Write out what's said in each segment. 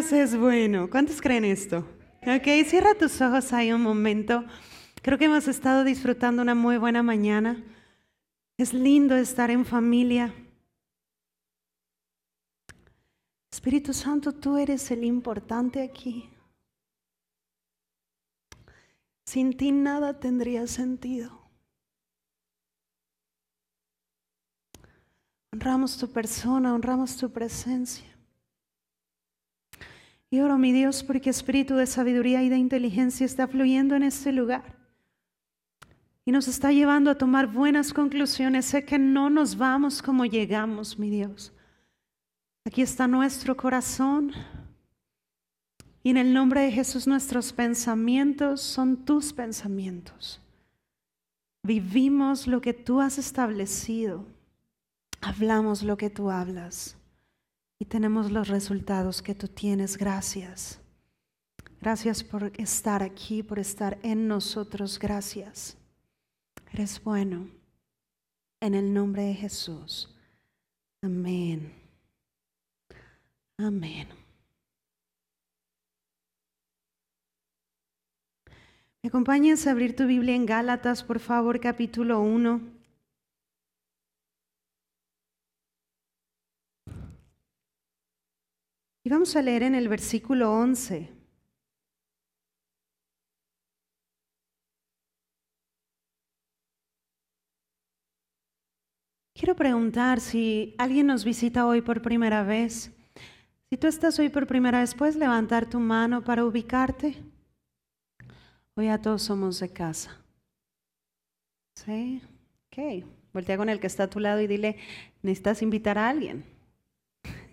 Es bueno. ¿Cuántos creen esto? Ok, cierra tus ojos ahí un momento. Creo que hemos estado disfrutando una muy buena mañana. Es lindo estar en familia. Espíritu Santo, tú eres el importante aquí. Sin ti nada tendría sentido. Honramos tu persona, honramos tu presencia. Y oro, mi Dios, porque espíritu de sabiduría y de inteligencia está fluyendo en este lugar. Y nos está llevando a tomar buenas conclusiones. Sé que no nos vamos como llegamos, mi Dios. Aquí está nuestro corazón. Y en el nombre de Jesús nuestros pensamientos son tus pensamientos. Vivimos lo que tú has establecido. Hablamos lo que tú hablas y tenemos los resultados que tú tienes. Gracias. Gracias por estar aquí, por estar en nosotros. Gracias. Eres bueno. En el nombre de Jesús. Amén. Amén. ¿Me acompañas a abrir tu Biblia en Gálatas, por favor, capítulo 1? Y vamos a leer en el versículo 11. Quiero preguntar si alguien nos visita hoy por primera vez. Si tú estás hoy por primera vez, ¿puedes levantar tu mano para ubicarte? Hoy ya todos somos de casa. ¿Sí? Ok. Voltea con el que está a tu lado y dile, necesitas invitar a alguien.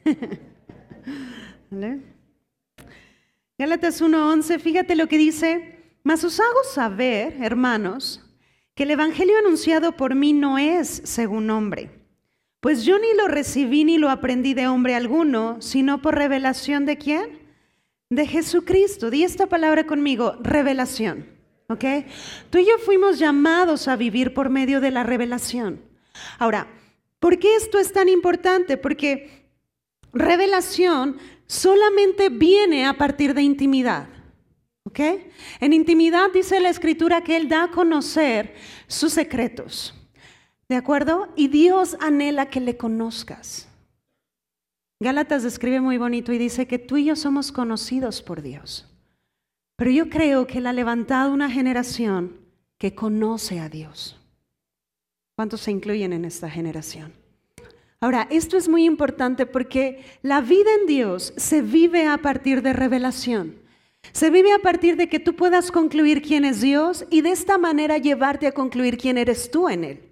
¿Vale? Gálatas 1:11, fíjate lo que dice, mas os hago saber, hermanos, que el Evangelio anunciado por mí no es según hombre, pues yo ni lo recibí ni lo aprendí de hombre alguno, sino por revelación de quién? De Jesucristo. Di esta palabra conmigo, revelación. ¿Ok? Tú y yo fuimos llamados a vivir por medio de la revelación. Ahora, ¿por qué esto es tan importante? Porque revelación solamente viene a partir de intimidad. ¿Ok? En intimidad dice la escritura que Él da a conocer sus secretos. ¿De acuerdo? Y Dios anhela que le conozcas. Gálatas describe muy bonito y dice que tú y yo somos conocidos por Dios. Pero yo creo que Él ha levantado una generación que conoce a Dios. ¿Cuántos se incluyen en esta generación? Ahora, esto es muy importante porque la vida en Dios se vive a partir de revelación. Se vive a partir de que tú puedas concluir quién es Dios y de esta manera llevarte a concluir quién eres tú en Él.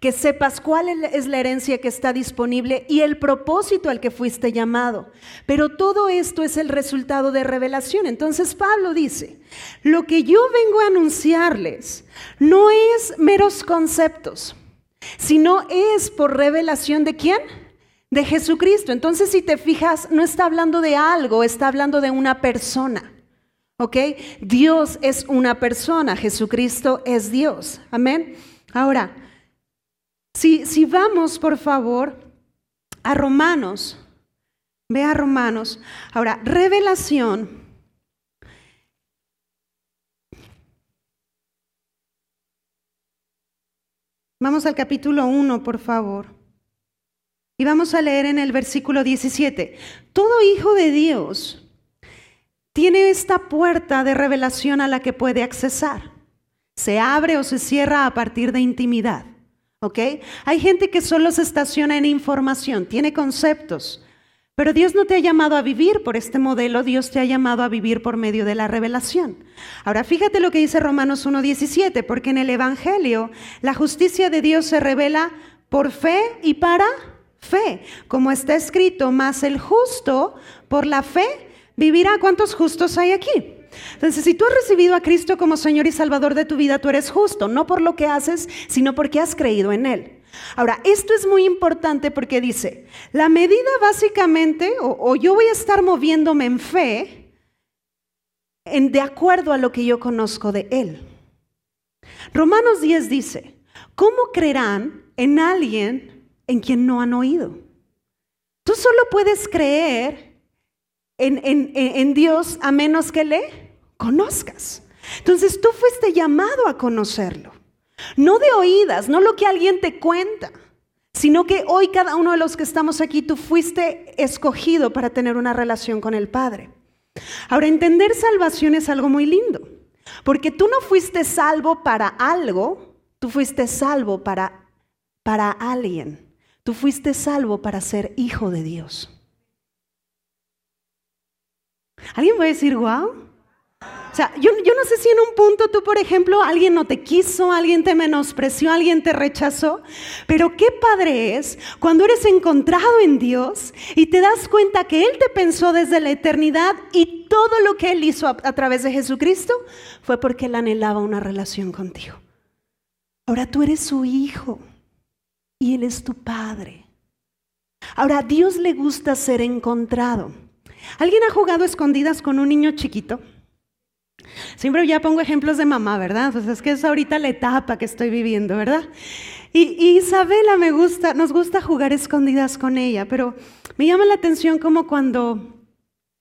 Que sepas cuál es la herencia que está disponible y el propósito al que fuiste llamado. Pero todo esto es el resultado de revelación. Entonces Pablo dice, lo que yo vengo a anunciarles no es meros conceptos sino es por revelación de quién? De Jesucristo. Entonces, si te fijas, no está hablando de algo, está hablando de una persona. ¿Ok? Dios es una persona, Jesucristo es Dios. Amén. Ahora, si, si vamos, por favor, a Romanos, ve a Romanos. Ahora, revelación Vamos al capítulo 1, por favor. Y vamos a leer en el versículo 17. Todo hijo de Dios tiene esta puerta de revelación a la que puede accesar. Se abre o se cierra a partir de intimidad. ¿Ok? Hay gente que solo se estaciona en información, tiene conceptos, pero Dios no te ha llamado a vivir por este modelo, Dios te ha llamado a vivir por medio de la revelación. Ahora fíjate lo que dice Romanos 1.17, porque en el Evangelio la justicia de Dios se revela por fe y para fe, como está escrito, más el justo por la fe vivirá. ¿Cuántos justos hay aquí? Entonces, si tú has recibido a Cristo como Señor y Salvador de tu vida, tú eres justo, no por lo que haces, sino porque has creído en Él. Ahora, esto es muy importante porque dice, la medida básicamente, o, yo voy a estar moviéndome en fe, en, de acuerdo a lo que yo conozco de Él. Romanos 10 dice, ¿cómo creerán en alguien en quien no han oído? Tú solo puedes creer en, en Dios a menos que le conozcas. Entonces tú fuiste llamado a conocerlo. No de oídas, no lo que alguien te cuenta, sino que hoy cada uno de los que estamos aquí, tú fuiste escogido para tener una relación con el Padre. Ahora, entender salvación es algo muy lindo, porque tú no fuiste salvo para algo, tú fuiste salvo para, para alguien. Tú fuiste salvo para ser hijo de Dios. ¿Alguien puede decir, wow? O sea, yo, no sé si en un punto tú, por ejemplo, alguien no te quiso, alguien te menospreció, alguien te rechazó, pero qué padre es cuando eres encontrado en Dios y te das cuenta que Él te pensó desde la eternidad y todo lo que Él hizo a, través de Jesucristo fue porque Él anhelaba una relación contigo. Ahora tú eres su hijo y Él es tu padre. Ahora Dios le gusta ser encontrado. ¿Alguien ha jugado escondidas con un niño chiquito? Siempre ya pongo ejemplos de mamá, ¿verdad? Pues es que es ahorita la etapa que estoy viviendo, ¿verdad? Y, Isabela me gusta, nos gusta jugar escondidas con ella, pero me llama la atención como cuando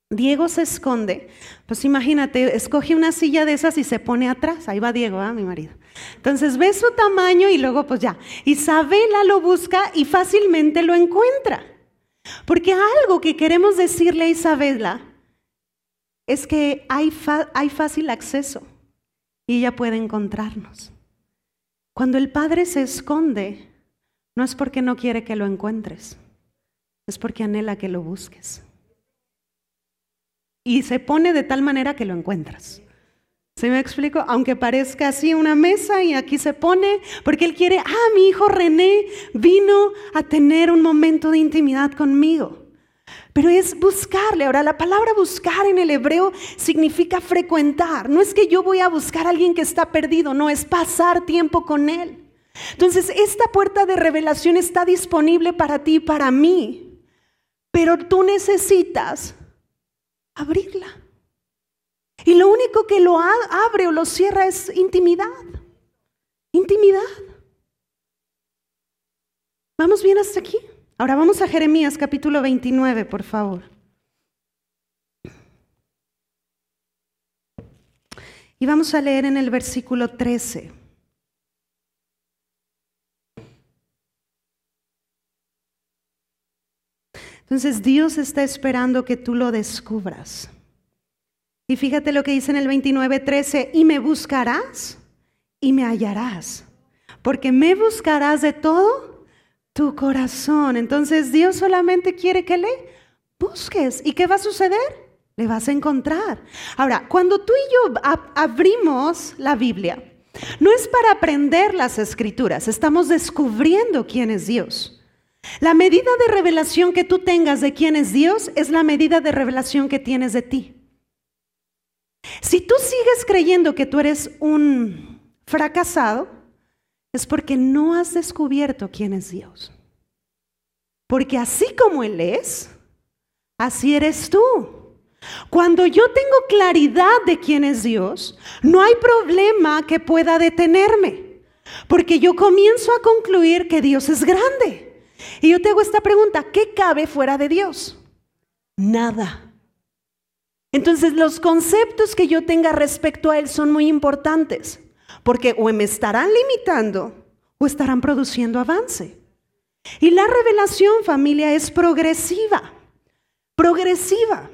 Diego se esconde, pues imagínate, escoge una silla de esas y se pone atrás, ahí va Diego, ¿ah? mi marido. Entonces ve su tamaño y luego pues ya, Isabela lo busca y fácilmente lo encuentra. Porque algo que queremos decirle a Isabela es que hay, fácil acceso y ella puede encontrarnos. Cuando el Padre se esconde, no es porque no quiere que lo encuentres, es porque anhela que lo busques. Y se pone de tal manera que lo encuentras. ¿Se me explico? Aunque parezca así una mesa y aquí se pone, porque él quiere, ah, mi hijo René vino a tener un momento de intimidad conmigo. Pero es buscarle. Ahora, la palabra buscar en el hebreo significa frecuentar. No es que yo voy a buscar a alguien que está perdido, no, es pasar tiempo con él. Entonces, esta puerta de revelación está disponible para ti y para mí. Pero tú necesitas abrirla. Y lo único que lo abre o lo cierra es intimidad. Intimidad. ¿Vamos bien hasta aquí? Ahora vamos a Jeremías capítulo 29, por favor. Y vamos a leer en el versículo 13. Entonces Dios está esperando que tú lo descubras. Y fíjate lo que dice en el 29:13, y me buscarás y me hallarás, porque me buscarás de todo tu corazón. Entonces Dios solamente quiere que le busques. ¿Y qué va a suceder? Le vas a encontrar. Ahora, cuando tú y yo abrimos la Biblia, no es para aprender las escrituras, estamos descubriendo quién es Dios. La medida de revelación que tú tengas de quién es Dios es la medida de revelación que tienes de ti. Si tú sigues creyendo que tú eres un fracasado, es porque no has descubierto quién es Dios. Porque así como Él es, así eres tú. Cuando yo tengo claridad de quién es Dios, no hay problema que pueda detenerme. Porque yo comienzo a concluir que Dios es grande. Y yo te hago esta pregunta, ¿qué cabe fuera de Dios? Nada. Entonces los conceptos que yo tenga respecto a Él son muy importantes. Porque o me estarán limitando o estarán produciendo avance. Y la revelación, familia, es progresiva. Progresiva.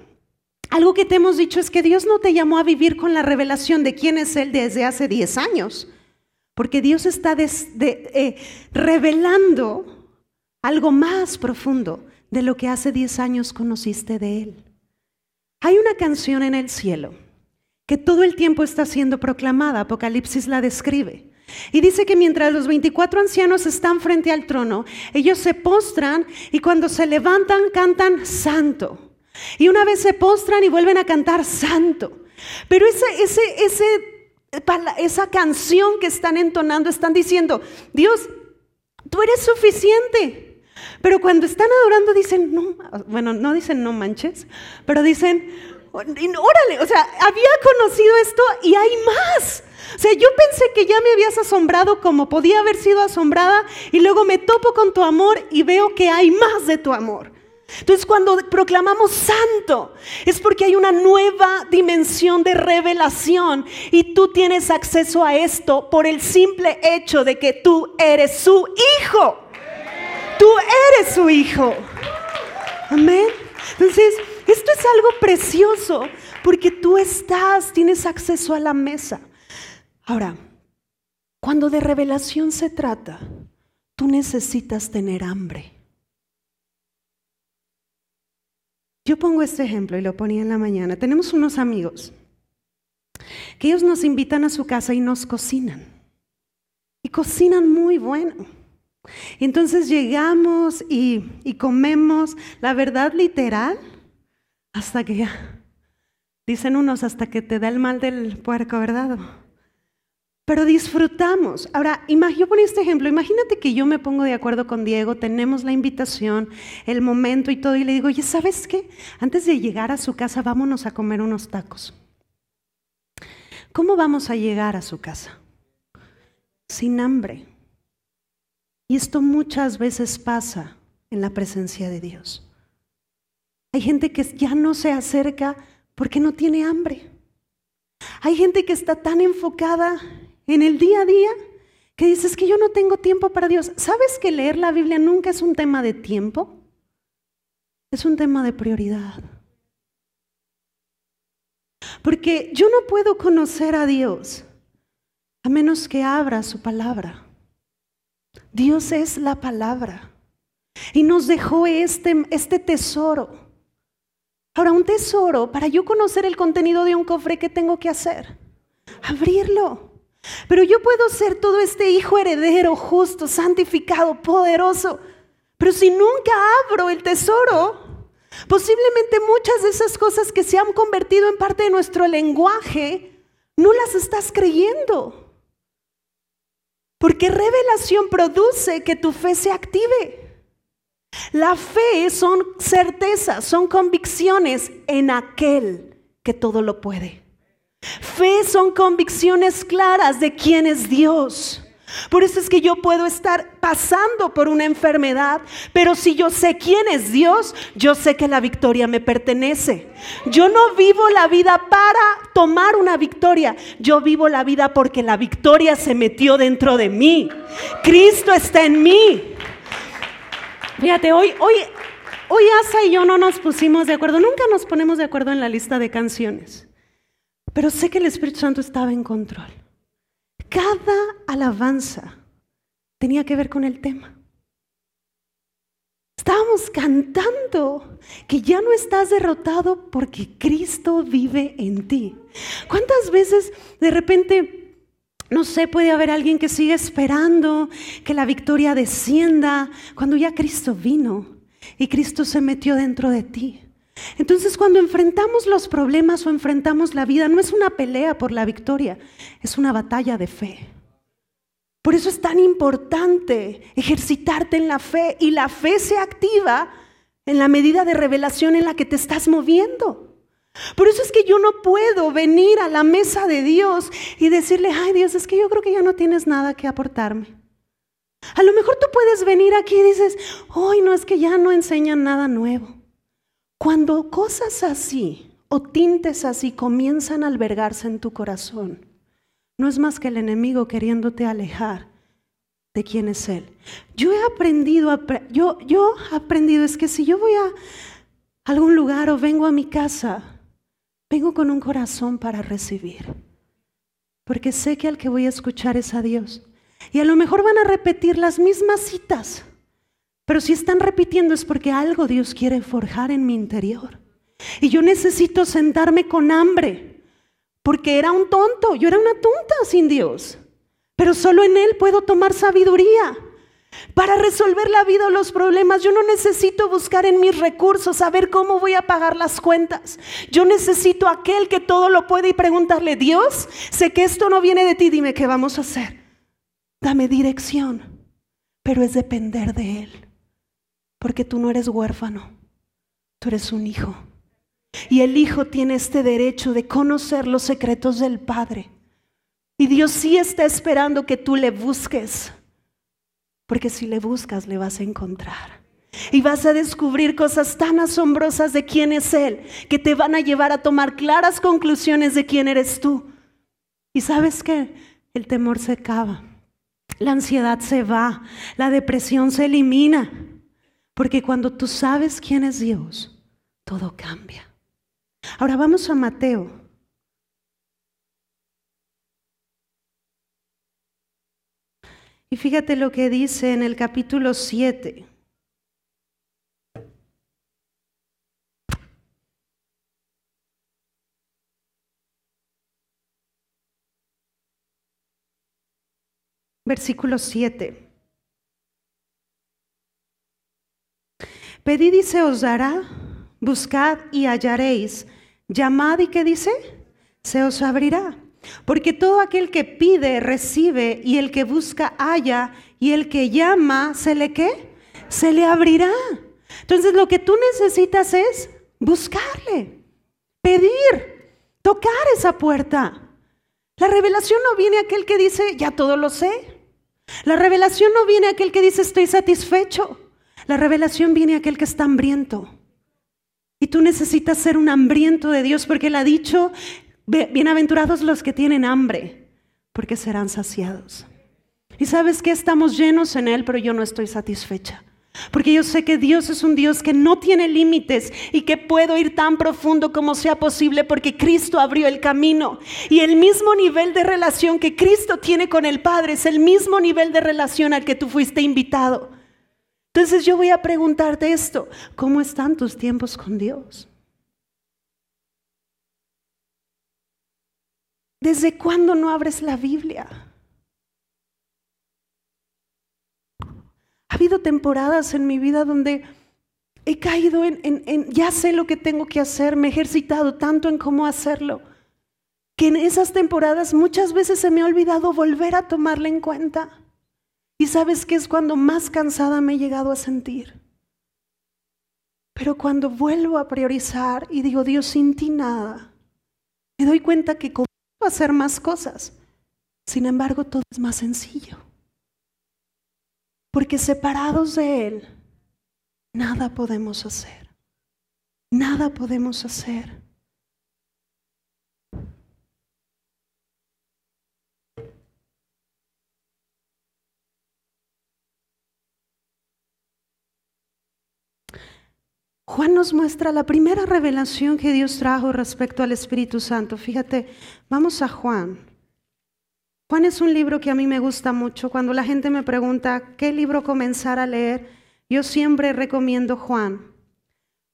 Algo que te hemos dicho es que Dios no te llamó a vivir con la revelación de quién es Él desde hace 10 años. Porque Dios está eh, revelando algo más profundo de lo que hace 10 años conociste de Él. Hay una canción en el cielo que todo el tiempo está siendo proclamada. Apocalipsis la describe. Y dice que mientras los 24 ancianos están frente al trono, ellos se postran y cuando se levantan cantan santo. Y una vez se postran y vuelven a cantar santo. Pero esa canción que están entonando, están diciendo, Dios, tú eres suficiente. Pero cuando están adorando dicen, no, bueno, no dicen no manches, pero dicen, órale, o sea, había conocido esto y hay más. O sea, yo pensé que ya me habías asombrado como podía haber sido asombrada y luego me topo con tu amor y veo que hay más de tu amor. Entonces cuando proclamamos santo es porque hay una nueva dimensión de revelación y tú tienes acceso a esto por el simple hecho de que tú eres su hijo. Tú eres su hijo. Amén. Entonces, esto es algo precioso porque tú estás, tienes acceso a la mesa. Ahora, cuando de revelación se trata, tú necesitas tener hambre. Yo pongo este ejemplo y lo ponía en la mañana. Tenemos unos amigos que ellos nos invitan a su casa y nos cocinan. Y cocinan muy bueno. Entonces llegamos y, y comemos, la verdad literal, hasta que dicen unos, hasta que te da el mal del puerco, ¿verdad? pero disfrutamos. Ahora, yo pongo este ejemplo, imagínate que yo me pongo de acuerdo con Diego, tenemos la invitación, el momento y todo, y le digo, oye, ¿sabes qué? Antes de llegar a su casa, vámonos a comer unos tacos. ¿Cómo vamos a llegar a su casa? Sin hambre. Y esto muchas veces pasa en la presencia de Dios. Hay gente que ya no se acerca porque no tiene hambre. Hay gente que está tan enfocada en el día a día que dices que yo no tengo tiempo para Dios. ¿Sabes que leer la Biblia nunca es un tema de tiempo? Es un tema de prioridad. Porque yo no puedo conocer a Dios a menos que abra su palabra. Dios es la palabra y nos dejó este, este tesoro. Ahora, un tesoro, para yo conocer el contenido de un cofre, ¿qué tengo que hacer? Abrirlo. Pero yo puedo ser todo este hijo heredero, justo, santificado, poderoso. Pero si nunca abro el tesoro, posiblemente muchas de esas cosas que se han convertido en parte de nuestro lenguaje, no las estás creyendo. Porque revelación produce que tu fe se active. La fe son certezas, son convicciones en aquel que todo lo puede. Fe son convicciones claras de quién es Dios. Por eso es que yo puedo estar pasando por una enfermedad, pero si yo sé quién es Dios, yo sé que la victoria me pertenece. Yo no vivo la vida para tomar una victoria, yo vivo la vida porque la victoria se metió dentro de mí. Cristo está en mí. Fíjate, hoy, hoy, hoy Asa y yo no nos pusimos de acuerdo, nunca nos ponemos de acuerdo en la lista de canciones. Pero sé que el Espíritu Santo estaba en control. Cada alabanza tenía que ver con el tema. Estábamos cantando que ya no estás derrotado porque Cristo vive en ti. ¿Cuántas veces de repente, no sé, puede haber alguien que sigue esperando que la victoria descienda cuando ya Cristo vino y Cristo se metió dentro de ti? Entonces cuando enfrentamos los problemas o enfrentamos la vida, no es una pelea por la victoria, es una batalla de fe. Por eso es tan importante ejercitarte en la fe y la fe se activa en la medida de revelación en la que te estás moviendo. Por eso es que yo no puedo venir a la mesa de Dios y decirle, ay Dios, es que yo creo que ya no tienes nada que aportarme. A lo mejor tú puedes venir aquí y dices, hoy no es que ya no enseñan nada nuevo. Cuando cosas así o tintes así comienzan a albergarse en tu corazón, no es más que el enemigo queriéndote alejar de quién es Él. Yo he aprendido, yo, yo he aprendido, es que si yo voy a algún lugar o vengo a mi casa, vengo con un corazón para recibir. Porque sé que al que voy a escuchar es a Dios. Y a lo mejor van a repetir las mismas citas. Pero si están repitiendo es porque algo Dios quiere forjar en mi interior. Y yo necesito sentarme con hambre, porque era un tonto, yo era una tonta sin Dios. Pero solo en Él puedo tomar sabiduría. Para resolver la vida o los problemas, yo no necesito buscar en mis recursos, saber cómo voy a pagar las cuentas. Yo necesito aquel que todo lo puede y preguntarle, Dios, sé que esto no viene de ti, dime qué vamos a hacer. Dame dirección, pero es depender de Él. Porque tú no eres huérfano, tú eres un hijo. Y el hijo tiene este derecho de conocer los secretos del Padre. Y Dios sí está esperando que tú le busques. Porque si le buscas, le vas a encontrar. Y vas a descubrir cosas tan asombrosas de quién es Él, que te van a llevar a tomar claras conclusiones de quién eres tú. Y sabes que el temor se acaba, la ansiedad se va, la depresión se elimina. Porque cuando tú sabes quién es Dios, todo cambia. Ahora vamos a Mateo. Y fíjate lo que dice en el capítulo 7. Versículo 7. Pedid y se os dará, buscad y hallaréis, llamad y qué dice, se os abrirá. Porque todo aquel que pide, recibe, y el que busca, halla, y el que llama, ¿se le qué? Se le abrirá. Entonces lo que tú necesitas es buscarle, pedir, tocar esa puerta. La revelación no viene aquel que dice, ya todo lo sé. La revelación no viene aquel que dice, estoy satisfecho. La revelación viene aquel que está hambriento. Y tú necesitas ser un hambriento de Dios porque Él ha dicho, Bienaventurados los que tienen hambre, porque serán saciados. Y sabes que estamos llenos en Él, pero yo no estoy satisfecha. Porque yo sé que Dios es un Dios que no tiene límites y que puedo ir tan profundo como sea posible porque Cristo abrió el camino. Y el mismo nivel de relación que Cristo tiene con el Padre es el mismo nivel de relación al que tú fuiste invitado. Entonces yo voy a preguntarte esto, ¿cómo están tus tiempos con Dios? ¿Desde cuándo no abres la Biblia? Ha habido temporadas en mi vida donde he caído en, ya sé lo que tengo que hacer, me he ejercitado tanto en cómo hacerlo, que en esas temporadas muchas veces se me ha olvidado volver a tomarla en cuenta. Y sabes que es cuando más cansada me he llegado a sentir. Pero cuando vuelvo a priorizar y digo, Dios, sin ti nada, me doy cuenta que hacer más cosas. Sin embargo, todo es más sencillo. Porque separados de Él, nada podemos hacer. Nada podemos hacer. Juan nos muestra la primera revelación que Dios trajo respecto al Espíritu Santo. Fíjate, vamos a Juan. Juan es un libro que a mí me gusta mucho. Cuando la gente me pregunta qué libro comenzar a leer, yo siempre recomiendo Juan.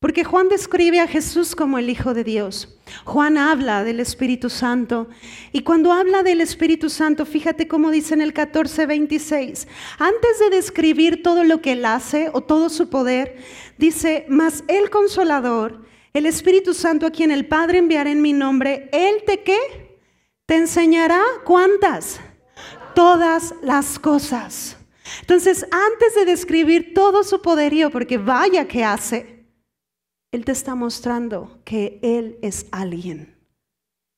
Porque Juan describe a Jesús como el Hijo de Dios. Juan habla del Espíritu Santo. Y cuando habla del Espíritu Santo, fíjate cómo dice en el 14:26, antes de describir todo lo que Él hace o todo su poder, dice, mas el consolador, el Espíritu Santo a quien el Padre enviará en mi nombre, Él te qué? Te enseñará cuántas? Todas las cosas. Entonces, antes de describir todo su poderío, porque vaya que hace, él te está mostrando que Él es alguien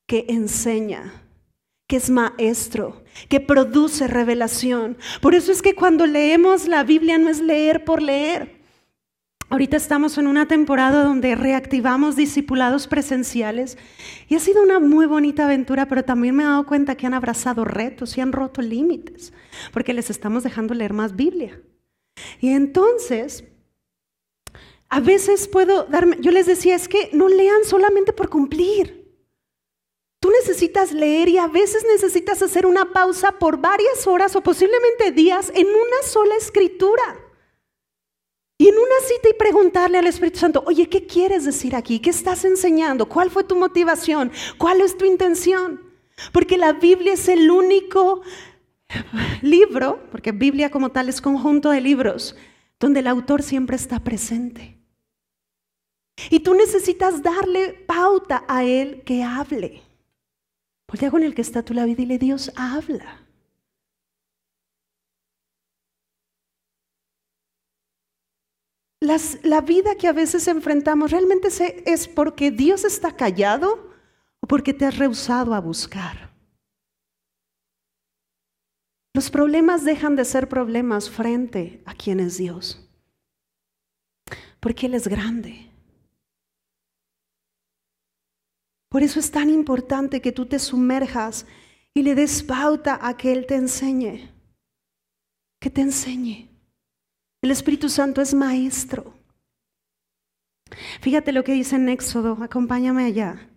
que enseña, que es maestro, que produce revelación. Por eso es que cuando leemos la Biblia no es leer por leer. Ahorita estamos en una temporada donde reactivamos discipulados presenciales y ha sido una muy bonita aventura, pero también me he dado cuenta que han abrazado retos y han roto límites, porque les estamos dejando leer más Biblia. Y entonces a veces puedo darme, yo les decía, es que no lean solamente por cumplir. Tú necesitas leer y a veces necesitas hacer una pausa por varias horas o posiblemente días en una sola escritura. Y en una cita y preguntarle al Espíritu Santo, oye, ¿qué quieres decir aquí? ¿Qué estás enseñando? ¿Cuál fue tu motivación? ¿Cuál es tu intención? Porque la Biblia es el único libro, porque Biblia como tal es conjunto de libros, donde el autor siempre está presente. Y tú necesitas darle pauta a Él que hable. Voltea con el que está a tu lado y dile, Dios habla. la vida que a veces enfrentamos realmente es porque Dios está callado o porque te has rehusado a buscar. Los problemas dejan de ser problemas frente a quien es Dios. porque Él es grande. Por eso es tan importante que tú te sumerjas y le des pauta a que Él te enseñe. Que te enseñe. El Espíritu Santo es maestro. Fíjate lo que dice en Éxodo, acompáñame allá.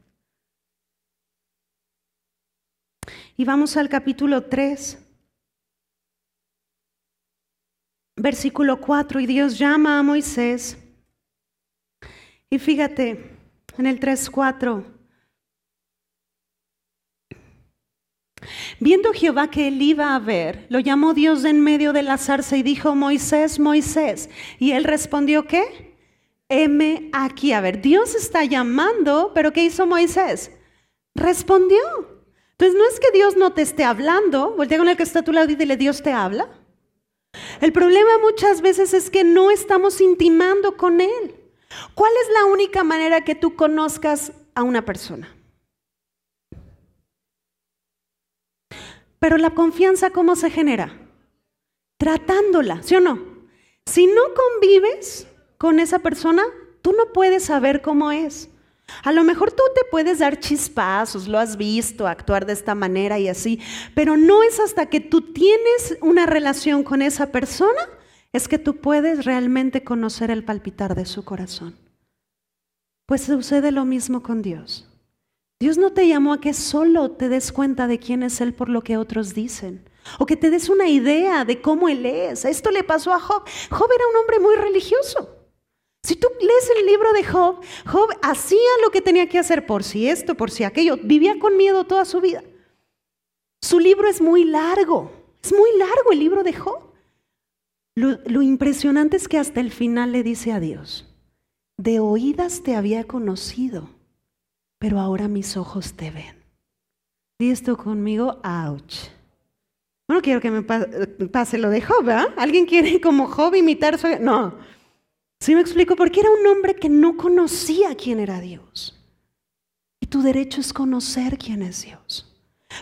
Y vamos al capítulo 3, versículo 4, y Dios llama a Moisés. Y fíjate, en el 3, 4. Viendo Jehová que él iba a ver, lo llamó Dios en medio de la zarza y dijo, Moisés, Moisés. Y él respondió, ¿qué? Heme aquí. A ver, Dios está llamando, pero ¿qué hizo Moisés? Respondió. Entonces no es que Dios no te esté hablando, voltea con el que está a tu lado y dile, Dios te habla. El problema muchas veces es que no estamos intimando con Él. ¿Cuál es la única manera que tú conozcas a una persona? Pero la confianza, ¿cómo se genera? Tratándola, ¿sí o no? Si no convives con esa persona, tú no puedes saber cómo es. A lo mejor tú te puedes dar chispazos, lo has visto, actuar de esta manera y así, pero no es hasta que tú tienes una relación con esa persona, es que tú puedes realmente conocer el palpitar de su corazón. Pues sucede lo mismo con Dios. Dios no te llamó a que solo te des cuenta de quién es Él por lo que otros dicen, o que te des una idea de cómo Él es. Esto le pasó a Job. Job era un hombre muy religioso. Si tú lees el libro de Job, Job hacía lo que tenía que hacer por si esto, por si aquello. Vivía con miedo toda su vida. Su libro es muy largo. Es muy largo el libro de Job. Lo, lo impresionante es que hasta el final le dice a Dios, de oídas te había conocido pero ahora mis ojos te ven. Di esto conmigo, ouch. No quiero que me pase lo de Job, ¿verdad? ¿Alguien quiere como Job imitar? Su... No. Sí me explico, porque era un hombre que no conocía quién era Dios. Y tu derecho es conocer quién es Dios.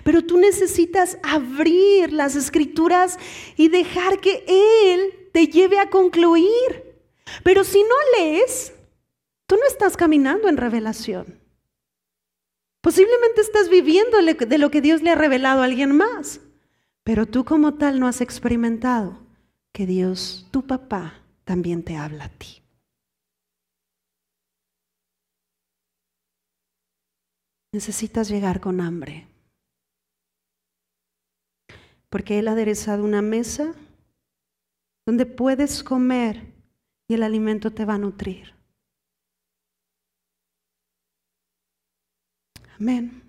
Pero tú necesitas abrir las escrituras y dejar que Él te lleve a concluir. Pero si no lees, tú no estás caminando en revelación. Posiblemente estás viviendo de lo que Dios le ha revelado a alguien más, pero tú como tal no has experimentado que Dios, tu papá, también te habla a ti. Necesitas llegar con hambre, porque Él ha aderezado una mesa donde puedes comer y el alimento te va a nutrir. Amén.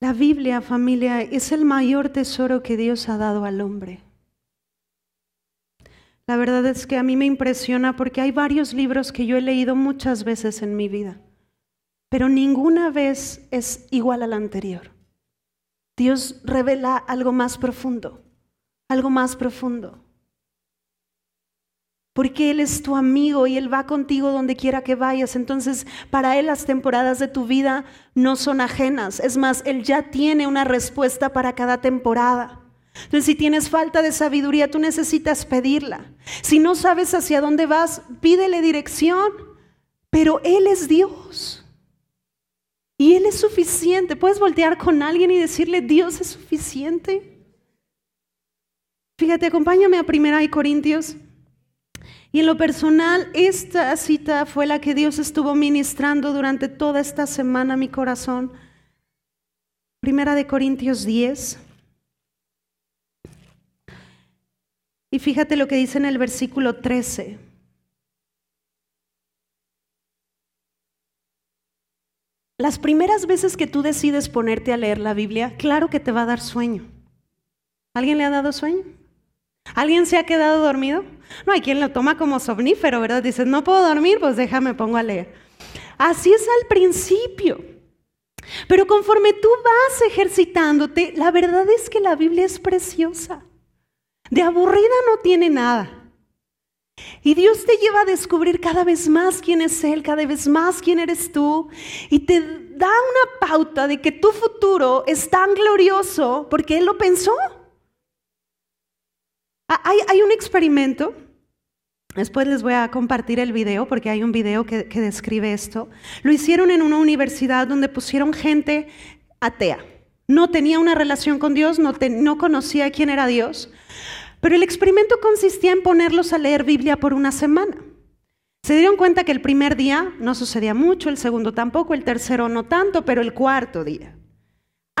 La Biblia, familia, es el mayor tesoro que Dios ha dado al hombre. La verdad es que a mí me impresiona porque hay varios libros que yo he leído muchas veces en mi vida, pero ninguna vez es igual a la anterior. Dios revela algo más profundo, algo más profundo porque Él es tu amigo y Él va contigo donde quiera que vayas. Entonces, para Él las temporadas de tu vida no son ajenas. Es más, Él ya tiene una respuesta para cada temporada. Entonces, si tienes falta de sabiduría, tú necesitas pedirla. Si no sabes hacia dónde vas, pídele dirección. Pero Él es Dios. Y Él es suficiente. Puedes voltear con alguien y decirle, Dios es suficiente. Fíjate, acompáñame a Primera de Corintios y en lo personal, esta cita fue la que Dios estuvo ministrando durante toda esta semana mi corazón. Primera de Corintios 10. Y fíjate lo que dice en el versículo 13. Las primeras veces que tú decides ponerte a leer la Biblia, claro que te va a dar sueño. ¿Alguien le ha dado sueño? ¿Alguien se ha quedado dormido? No, hay quien lo toma como somnífero, ¿verdad? Dices, no puedo dormir, pues déjame, pongo a leer. Así es al principio. Pero conforme tú vas ejercitándote, la verdad es que la Biblia es preciosa. De aburrida no tiene nada. Y Dios te lleva a descubrir cada vez más quién es Él, cada vez más quién eres tú. Y te da una pauta de que tu futuro es tan glorioso porque Él lo pensó. Hay, un experimento Después les voy a compartir el video porque hay un video que, describe esto. Lo hicieron en una universidad donde pusieron gente atea. No tenía una relación con Dios, no, no conocía quién era Dios. Pero el experimento consistía en ponerlos a leer Biblia por una semana. Se dieron cuenta que el primer día no sucedía mucho, el segundo tampoco, el tercero no tanto, pero el cuarto día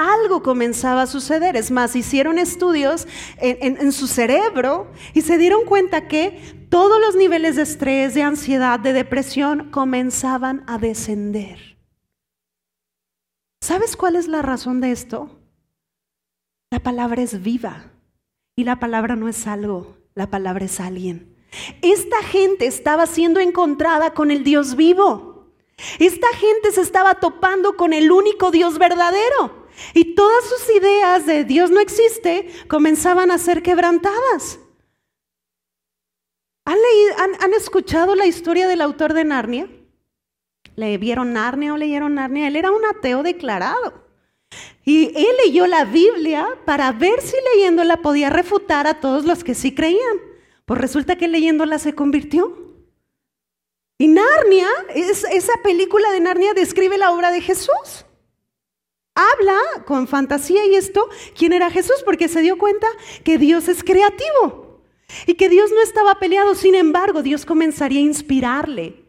algo comenzaba a suceder. Es más, hicieron estudios en, su cerebro y se dieron cuenta que todos los niveles de estrés, de ansiedad, de depresión comenzaban a descender. ¿Sabes cuál es la razón de esto? La palabra es viva y la palabra no es algo, la palabra es alguien. Esta gente estaba siendo encontrada con el Dios vivo. Esta gente se estaba topando con el único Dios verdadero. Y todas sus ideas de Dios no existe comenzaban a ser quebrantadas. ¿Han, escuchado la historia del autor de Narnia? ¿Le vieron Narnia o leyeron Narnia? Él era un ateo declarado. Y él leyó la Biblia para ver si leyéndola podía refutar a todos los que sí creían. Pues resulta que leyéndola se convirtió. Y Narnia, esa película de Narnia describe la obra de Jesús habla con fantasía y esto, quién era Jesús, porque se dio cuenta que Dios es creativo y que Dios no estaba peleado. Sin embargo, Dios comenzaría a inspirarle,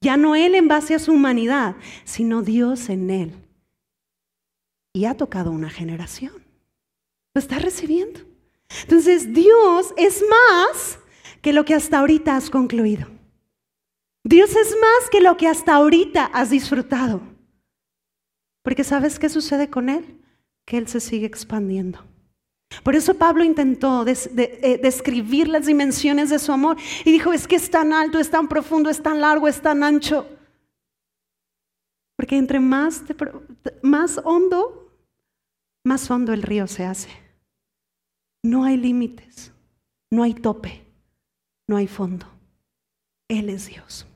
ya no él en base a su humanidad, sino Dios en él. Y ha tocado una generación. Lo está recibiendo. Entonces, Dios es más que lo que hasta ahorita has concluido. Dios es más que lo que hasta ahorita has disfrutado. Porque ¿sabes qué sucede con Él? Que Él se sigue expandiendo. Por eso Pablo intentó eh, describir las dimensiones de su amor y dijo, es que es tan alto, es tan profundo, es tan largo, es tan ancho. Porque entre más, más hondo, más hondo el río se hace. No hay límites, no hay tope, no hay fondo. Él es Dios.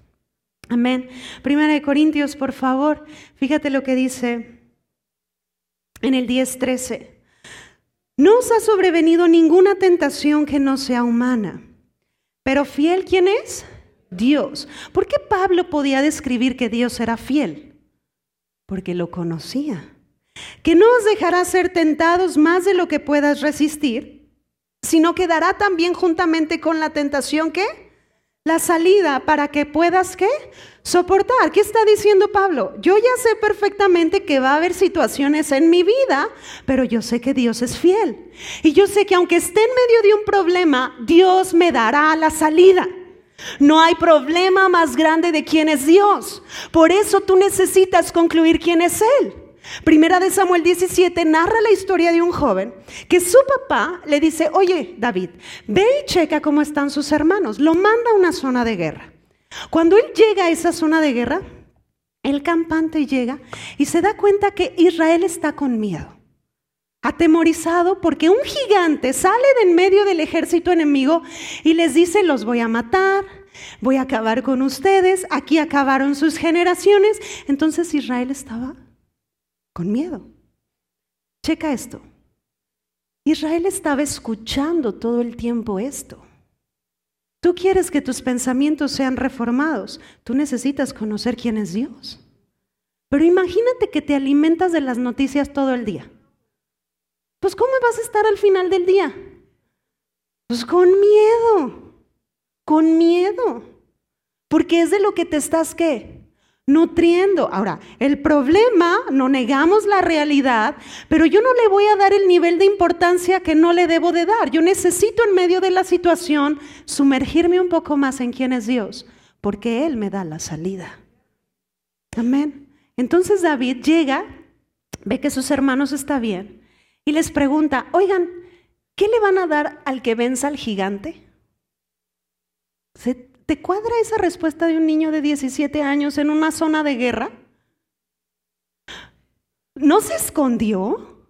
Amén. Primera de Corintios, por favor, fíjate lo que dice en el 10:13. No os ha sobrevenido ninguna tentación que no sea humana, pero fiel quién es? Dios. ¿Por qué Pablo podía describir que Dios era fiel? Porque lo conocía. Que no os dejará ser tentados más de lo que puedas resistir, sino que dará también juntamente con la tentación que la salida para que puedas qué? Soportar. ¿Qué está diciendo Pablo? Yo ya sé perfectamente que va a haber situaciones en mi vida, pero yo sé que Dios es fiel. Y yo sé que aunque esté en medio de un problema, Dios me dará la salida. No hay problema más grande de quién es Dios. Por eso tú necesitas concluir quién es Él. Primera de Samuel 17 narra la historia de un joven que su papá le dice, oye David, ve y checa cómo están sus hermanos. Lo manda a una zona de guerra. Cuando él llega a esa zona de guerra, el campante llega y se da cuenta que Israel está con miedo, atemorizado porque un gigante sale de en medio del ejército enemigo y les dice, los voy a matar, voy a acabar con ustedes, aquí acabaron sus generaciones. Entonces Israel estaba con miedo. Checa esto. Israel estaba escuchando todo el tiempo esto. Tú quieres que tus pensamientos sean reformados. Tú necesitas conocer quién es Dios. Pero imagínate que te alimentas de las noticias todo el día. Pues ¿cómo vas a estar al final del día? Pues con miedo, con miedo. Porque es de lo que te estás qué? Nutriendo. Ahora, el problema, no negamos la realidad, pero yo no le voy a dar el nivel de importancia que no le debo de dar. Yo necesito en medio de la situación sumergirme un poco más en quién es Dios, porque Él me da la salida. Amén. Entonces David llega, ve que sus hermanos están bien y les pregunta, oigan, ¿qué le van a dar al que venza al gigante? ¿Te cuadra esa respuesta de un niño de 17 años en una zona de guerra? ¿No se escondió?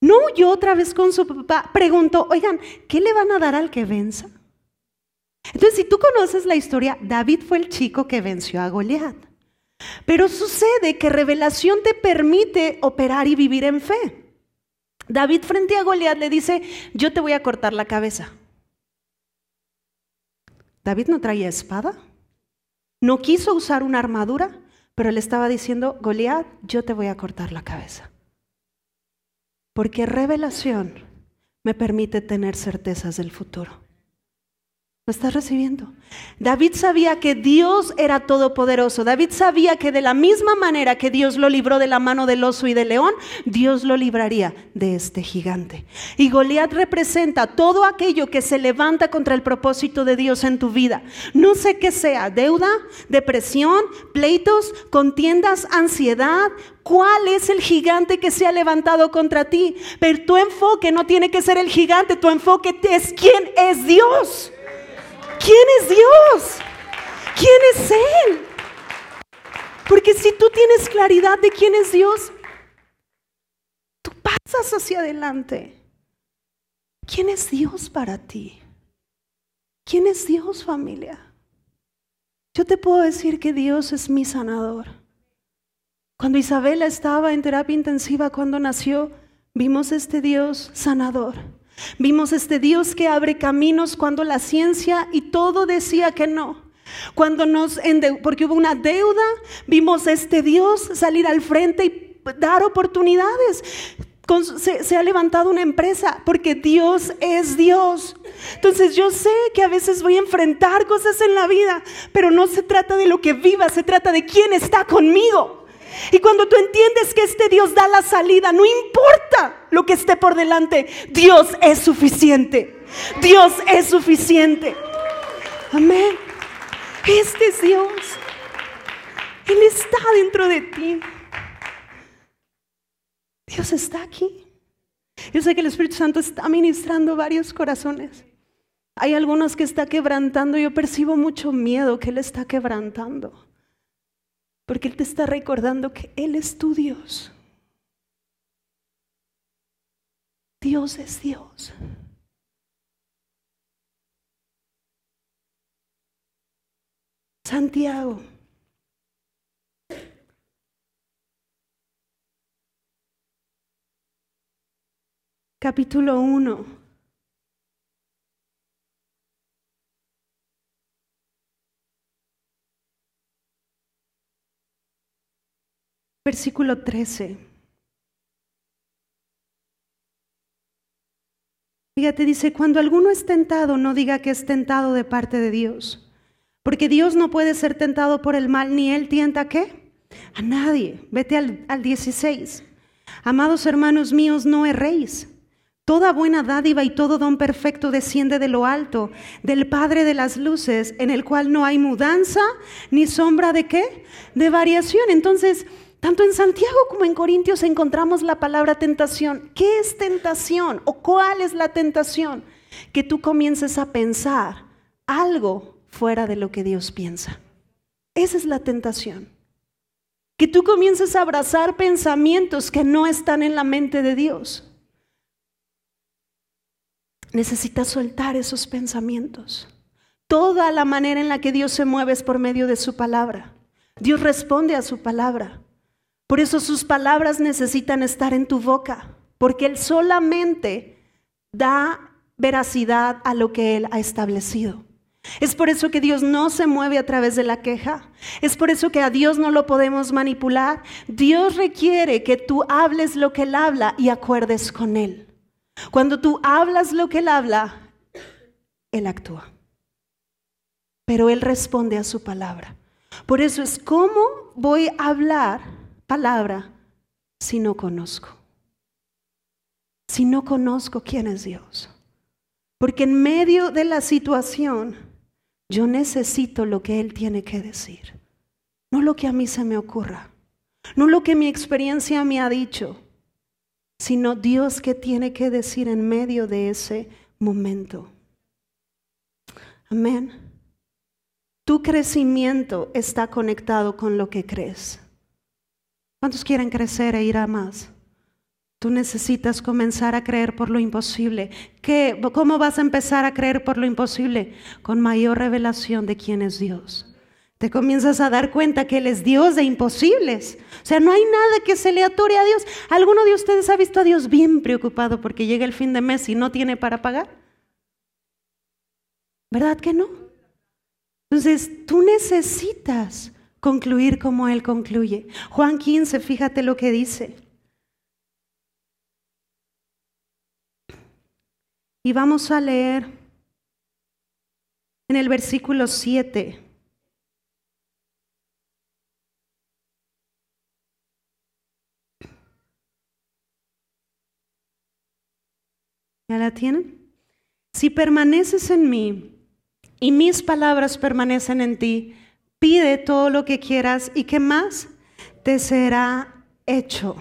¿No huyó otra vez con su papá? Preguntó, oigan, ¿qué le van a dar al que venza? Entonces, si tú conoces la historia, David fue el chico que venció a Goliat. Pero sucede que revelación te permite operar y vivir en fe. David frente a Goliat le dice, yo te voy a cortar la cabeza. David no traía espada, no quiso usar una armadura, pero le estaba diciendo, Goliat, yo te voy a cortar la cabeza. Porque revelación me permite tener certezas del futuro. ¿Lo estás recibiendo? David sabía que Dios era todopoderoso. David sabía que de la misma manera que Dios lo libró de la mano del oso y del león, Dios lo libraría de este gigante. Y Goliat representa todo aquello que se levanta contra el propósito de Dios en tu vida. No sé qué sea, deuda, depresión, pleitos, contiendas, ansiedad, ¿Cuál es el gigante que se ha levantado contra ti? Pero tu enfoque no tiene que ser el gigante, tu enfoque es quién es Dios. ¿Quién es Dios? ¿Quién es Él? Porque si tú tienes claridad de quién es Dios, tú pasas hacia adelante. ¿Quién es Dios para ti? ¿Quién es Dios familia? Yo te puedo decir que Dios es mi sanador. Cuando Isabela estaba en terapia intensiva, cuando nació, vimos este Dios sanador. Vimos este Dios que abre caminos cuando la ciencia y todo decía que no. Cuando nos porque hubo una deuda, vimos este Dios salir al frente y dar oportunidades. Se, se, ha levantado una empresa porque Dios es Dios. Entonces yo sé que a veces voy a enfrentar cosas en la vida, pero no se trata de lo que viva, se trata de quién está conmigo. Y cuando tú entiendes que este Dios da la salida, no importa lo que esté por delante, Dios es suficiente. Dios es suficiente. Amén. Este es Dios. Él está dentro de ti. Dios está aquí. Yo sé que el Espíritu Santo está ministrando varios corazones. Hay algunos que está quebrantando. Yo percibo mucho miedo que Él está quebrantando. Porque Él te está recordando que Él es tu Dios. Dios es Dios. Santiago. Capítulo 1. Versículo 13. Fíjate, dice, cuando alguno es tentado, no diga que es tentado de parte de Dios. Porque Dios no puede ser tentado por el mal, ni Él tienta a qué? A nadie. Vete al, al 16. Amados hermanos míos, no erréis. Toda buena dádiva y todo don perfecto desciende de lo alto, del Padre de las luces, en el cual no hay mudanza ni sombra de qué? De variación. Entonces, tanto en Santiago como en Corintios encontramos la palabra tentación. ¿Qué es tentación o cuál es la tentación? Que tú comiences a pensar algo fuera de lo que Dios piensa. Esa es la tentación. Que tú comiences a abrazar pensamientos que no están en la mente de Dios. Necesitas soltar esos pensamientos. Toda la manera en la que Dios se mueve es por medio de su palabra. Dios responde a su palabra. Por eso sus palabras necesitan estar en tu boca, porque Él solamente da veracidad a lo que Él ha establecido. Es por eso que Dios no se mueve a través de la queja. Es por eso que a Dios no lo podemos manipular. Dios requiere que tú hables lo que Él habla y acuerdes con Él. Cuando tú hablas lo que Él habla, Él actúa. Pero Él responde a su palabra. Por eso es cómo voy a hablar palabra si no conozco? Si no conozco quién es Dios. Porque en medio de la situación yo necesito lo que Él tiene que decir. No lo que a mí se me ocurra. No lo que mi experiencia me ha dicho. Sino Dios que tiene que decir en medio de ese momento. Amén. Tu crecimiento está conectado con lo que crees. ¿Cuántos quieren crecer e ir a más? Tú necesitas comenzar a creer por lo imposible. ¿Qué, ¿Cómo vas a empezar a creer por lo imposible? Con mayor revelación de quién es Dios. Te comienzas a dar cuenta que Él es Dios de imposibles. O sea, no hay nada que se le atore a Dios. ¿Alguno de ustedes ha visto a Dios bien preocupado porque llega el fin de mes y no tiene para pagar? ¿Verdad que no? Entonces, tú necesitas concluir como Él concluye. Juan 15, fíjate lo que dice. Y vamos a leer en el versículo 7. ¿Ya la tienen? Si permaneces en mí y mis palabras permanecen en ti, pide todo lo que quieras y que más te será hecho.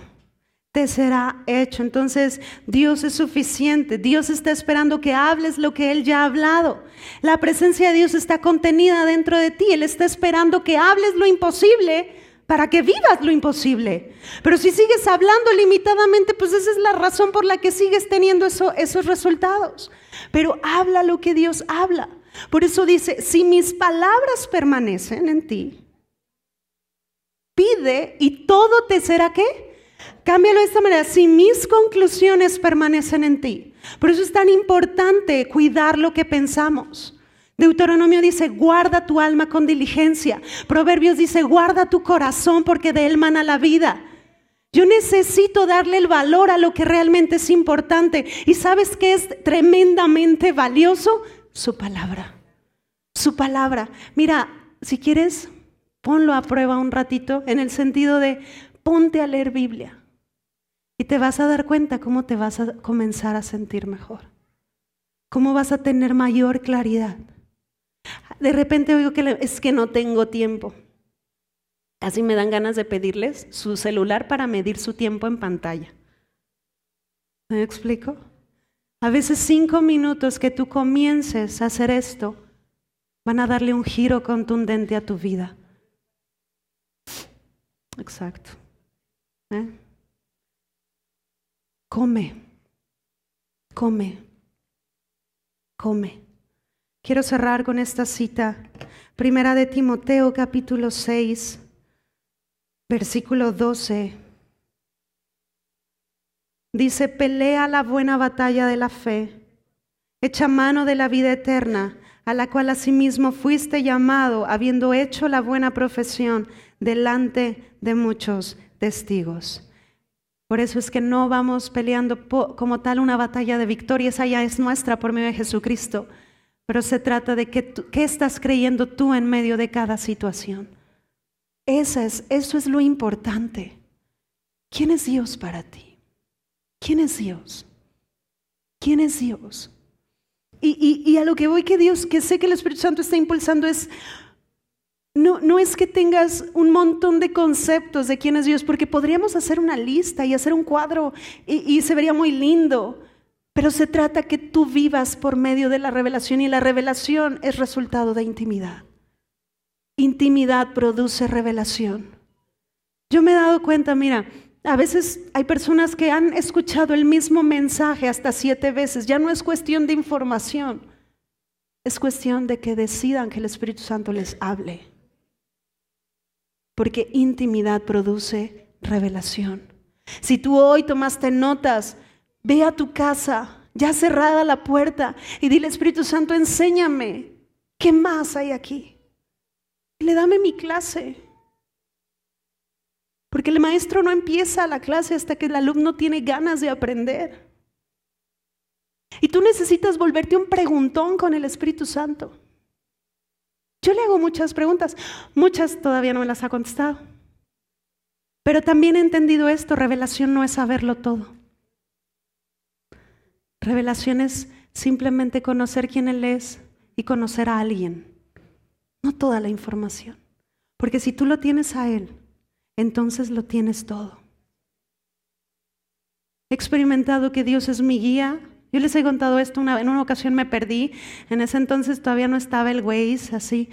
Te será hecho. Entonces Dios es suficiente. Dios está esperando que hables lo que Él ya ha hablado. La presencia de Dios está contenida dentro de ti. Él está esperando que hables lo imposible para que vivas lo imposible. Pero si sigues hablando limitadamente, pues esa es la razón por la que sigues teniendo esos resultados. Pero habla lo que Dios habla. Por eso dice, si mis palabras permanecen en ti, pide y todo te será qué? Cámbialo de esta manera, si mis conclusiones permanecen en ti. Por eso es tan importante cuidar lo que pensamos. Deuteronomio dice, guarda tu alma con diligencia. Proverbios dice, guarda tu corazón porque de él mana la vida. Yo necesito darle el valor a lo que realmente es importante. ¿Y sabes qué es tremendamente valioso? Su palabra. Su palabra. Mira, si quieres, ponlo a prueba un ratito en el sentido de ponte a leer Biblia. Y te vas a dar cuenta cómo te vas a comenzar a sentir mejor. Cómo vas a tener mayor claridad. De repente oigo que es que no tengo tiempo. Así me dan ganas de pedirles su celular para medir su tiempo en pantalla. ¿Me explico? A veces cinco minutos que tú comiences a hacer esto van a darle un giro contundente a tu vida. Exacto. ¿Eh? Come, come, come. Quiero cerrar con esta cita. Primera de Timoteo capítulo 6, versículo 12. Dice, pelea la buena batalla de la fe, echa mano de la vida eterna, a la cual asimismo fuiste llamado, habiendo hecho la buena profesión delante de muchos testigos. Por eso es que no vamos peleando como tal una batalla de victoria, esa ya es nuestra por medio de Jesucristo pero se trata de que qué estás creyendo tú en medio de cada situación. Es, eso es lo importante. ¿Quién es Dios para ti? ¿Quién es Dios? ¿Quién es Dios? Y, y, a lo que voy que Dios, que sé que el Espíritu Santo está impulsando es, no, no es que tengas un montón de conceptos de quién es Dios, porque podríamos hacer una lista y hacer un cuadro y, y se vería muy lindo. Pero se trata que tú vivas por medio de la revelación y la revelación es resultado de intimidad. Intimidad produce revelación. Yo me he dado cuenta, mira, a veces hay personas que han escuchado el mismo mensaje hasta siete veces. Ya no es cuestión de información, es cuestión de que decidan que el Espíritu Santo les hable. Porque intimidad produce revelación. Si tú hoy tomaste notas Ve a tu casa, ya cerrada la puerta, y dile, Espíritu Santo, enséñame, ¿qué más hay aquí? le dame mi clase. Porque el maestro no empieza la clase hasta que el alumno tiene ganas de aprender. Y tú necesitas volverte un preguntón con el Espíritu Santo. Yo le hago muchas preguntas, muchas todavía no me las ha contestado. Pero también he entendido esto, revelación no es saberlo todo. Revelación es simplemente conocer quién Él es y conocer a alguien, no toda la información. Porque si tú lo tienes a Él, entonces lo tienes todo. He experimentado que Dios es mi guía. Yo les he contado esto, una, en una ocasión me perdí, en ese entonces todavía no estaba el Waze así,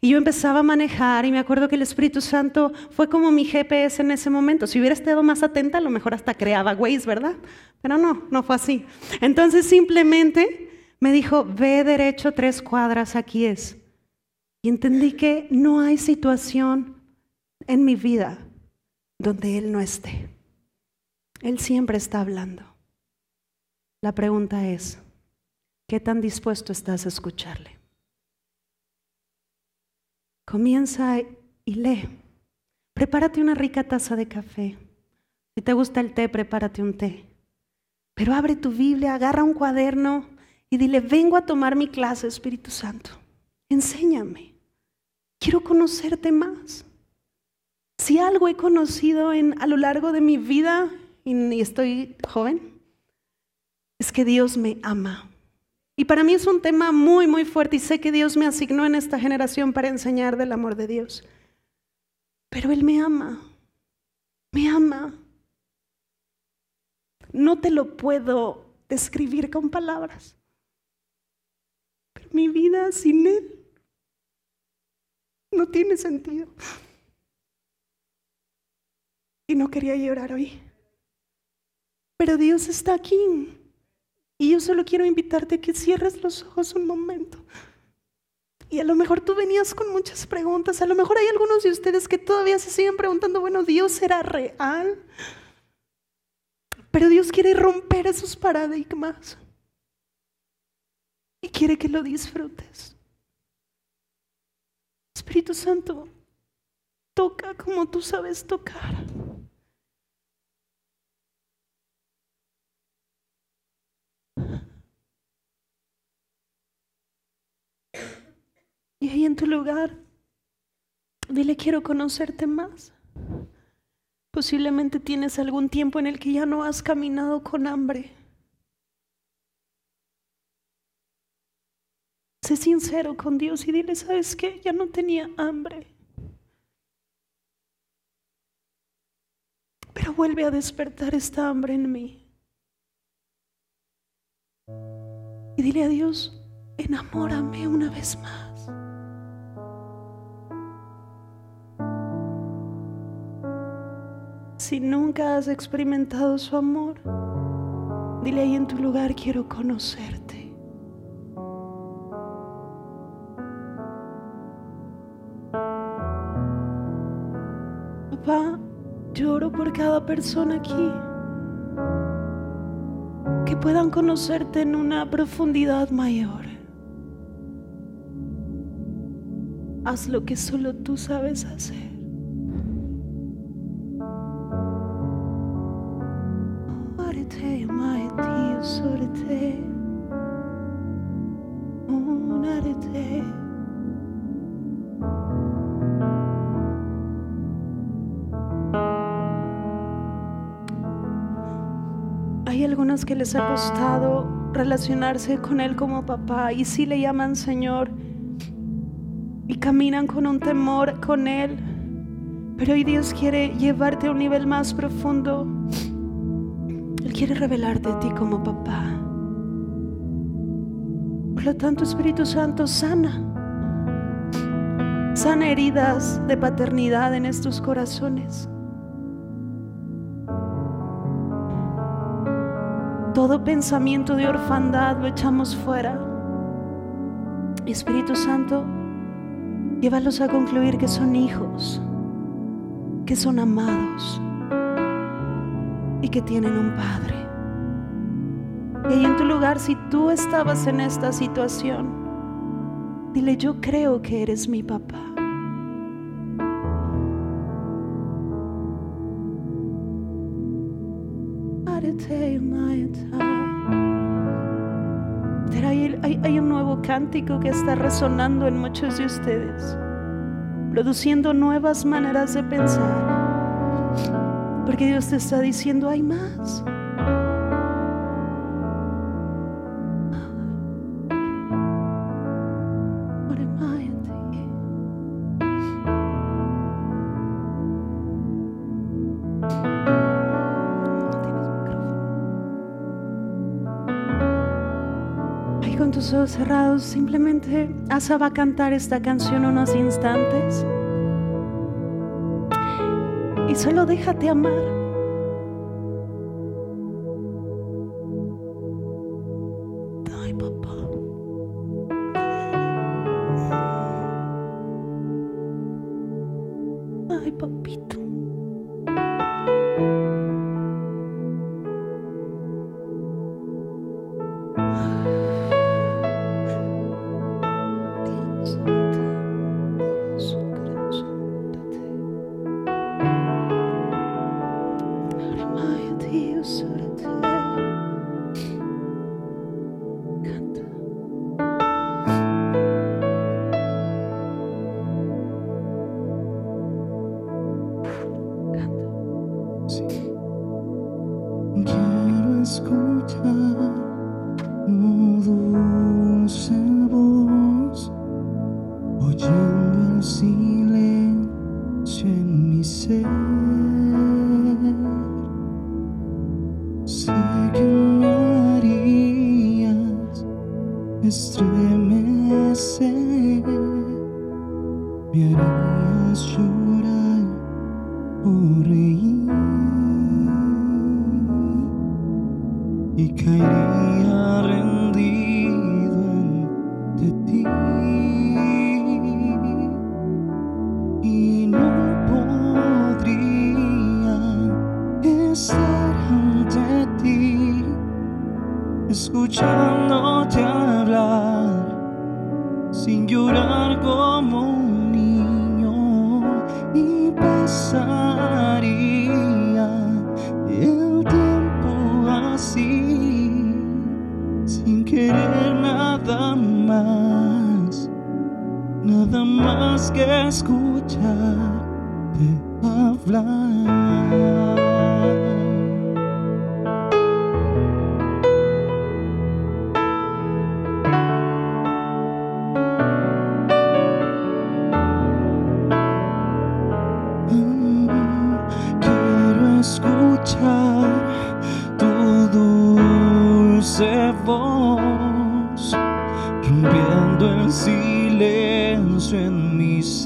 y yo empezaba a manejar y me acuerdo que el Espíritu Santo fue como mi GPS en ese momento. Si hubiera estado más atenta, a lo mejor hasta creaba Waze, ¿verdad? Pero no, no fue así. Entonces simplemente me dijo, ve derecho tres cuadras, aquí es. Y entendí que no hay situación en mi vida donde Él no esté. Él siempre está hablando. La pregunta es, ¿qué tan dispuesto estás a escucharle? Comienza y lee. Prepárate una rica taza de café. Si te gusta el té, prepárate un té. Pero abre tu Biblia, agarra un cuaderno y dile, vengo a tomar mi clase, Espíritu Santo. Enséñame. Quiero conocerte más. Si algo he conocido en, a lo largo de mi vida, y estoy joven, es que Dios me ama. Y para mí es un tema muy, muy fuerte y sé que Dios me asignó en esta generación para enseñar del amor de Dios. Pero Él me ama, me ama. No te lo puedo describir con palabras. Pero mi vida sin Él no tiene sentido. Y no quería llorar hoy. Pero Dios está aquí. Y yo solo quiero invitarte a que cierres los ojos un momento. Y a lo mejor tú venías con muchas preguntas, a lo mejor hay algunos de ustedes que todavía se siguen preguntando, bueno, ¿Dios será real? Pero Dios quiere romper esos paradigmas y quiere que lo disfrutes. Espíritu Santo, toca como tú sabes tocar. Y ahí en tu lugar, dile, quiero conocerte más. Posiblemente tienes algún tiempo en el que ya no has caminado con hambre. Sé sincero con Dios y dile, ¿sabes qué? Ya no tenía hambre. Pero vuelve a despertar esta hambre en mí. Y dile a Dios, enamórame una vez más. Si nunca has experimentado su amor, dile ahí en tu lugar, quiero conocerte. Papá, lloro por cada persona aquí. Que puedan conocerte en una profundidad mayor. Haz lo que solo tú sabes hacer. Les ha costado relacionarse con Él como papá y sí le llaman Señor y caminan con un temor con Él. Pero hoy Dios quiere llevarte a un nivel más profundo quiere revelarte a ti como papá. Por lo tanto, Espíritu Santo, sana. Sana heridas de paternidad en estos corazones. Todo pensamiento de orfandad lo echamos fuera. Espíritu Santo, llévalos a concluir que son hijos, que son amados y que tienen un Padre. Y ahí en tu lugar, si tú estabas en esta situación, dile, yo creo que eres mi papá. Cántico que está resonando en muchos de ustedes, produciendo nuevas maneras de pensar porque Dios te está diciendo, hay más. Cerrados, simplemente Asa va a cantar esta canción unos instantes y solo déjate amar.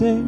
En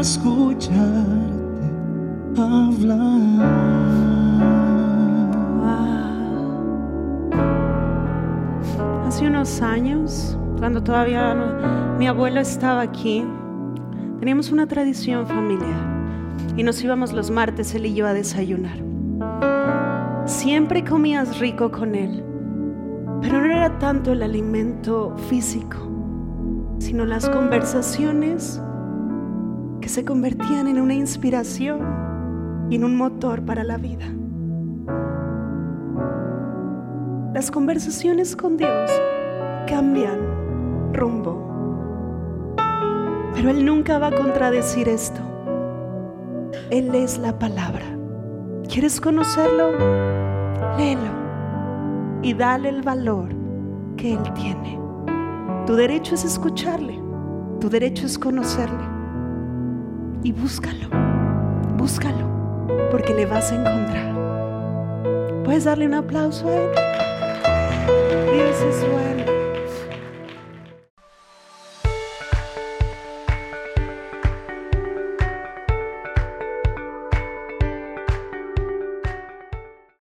escucharte hablar Hace unos años, cuando todavía mi abuelo estaba aquí, teníamos una tradición familiar y nos íbamos los martes él y yo a desayunar. Siempre comías rico con él, pero no era tanto el alimento físico, sino las conversaciones que se convertían en una inspiración y en un motor para la vida. Las conversaciones con Dios cambian rumbo. Pero Él nunca va a contradecir esto. Él es la palabra. ¿Quieres conocerlo? Léelo y dale el valor que Él tiene. Tu derecho es escucharle. Tu derecho es conocerle. Y búscalo. Búscalo. Porque le vas a encontrar. ¿Puedes darle un aplauso a Él? Dios es.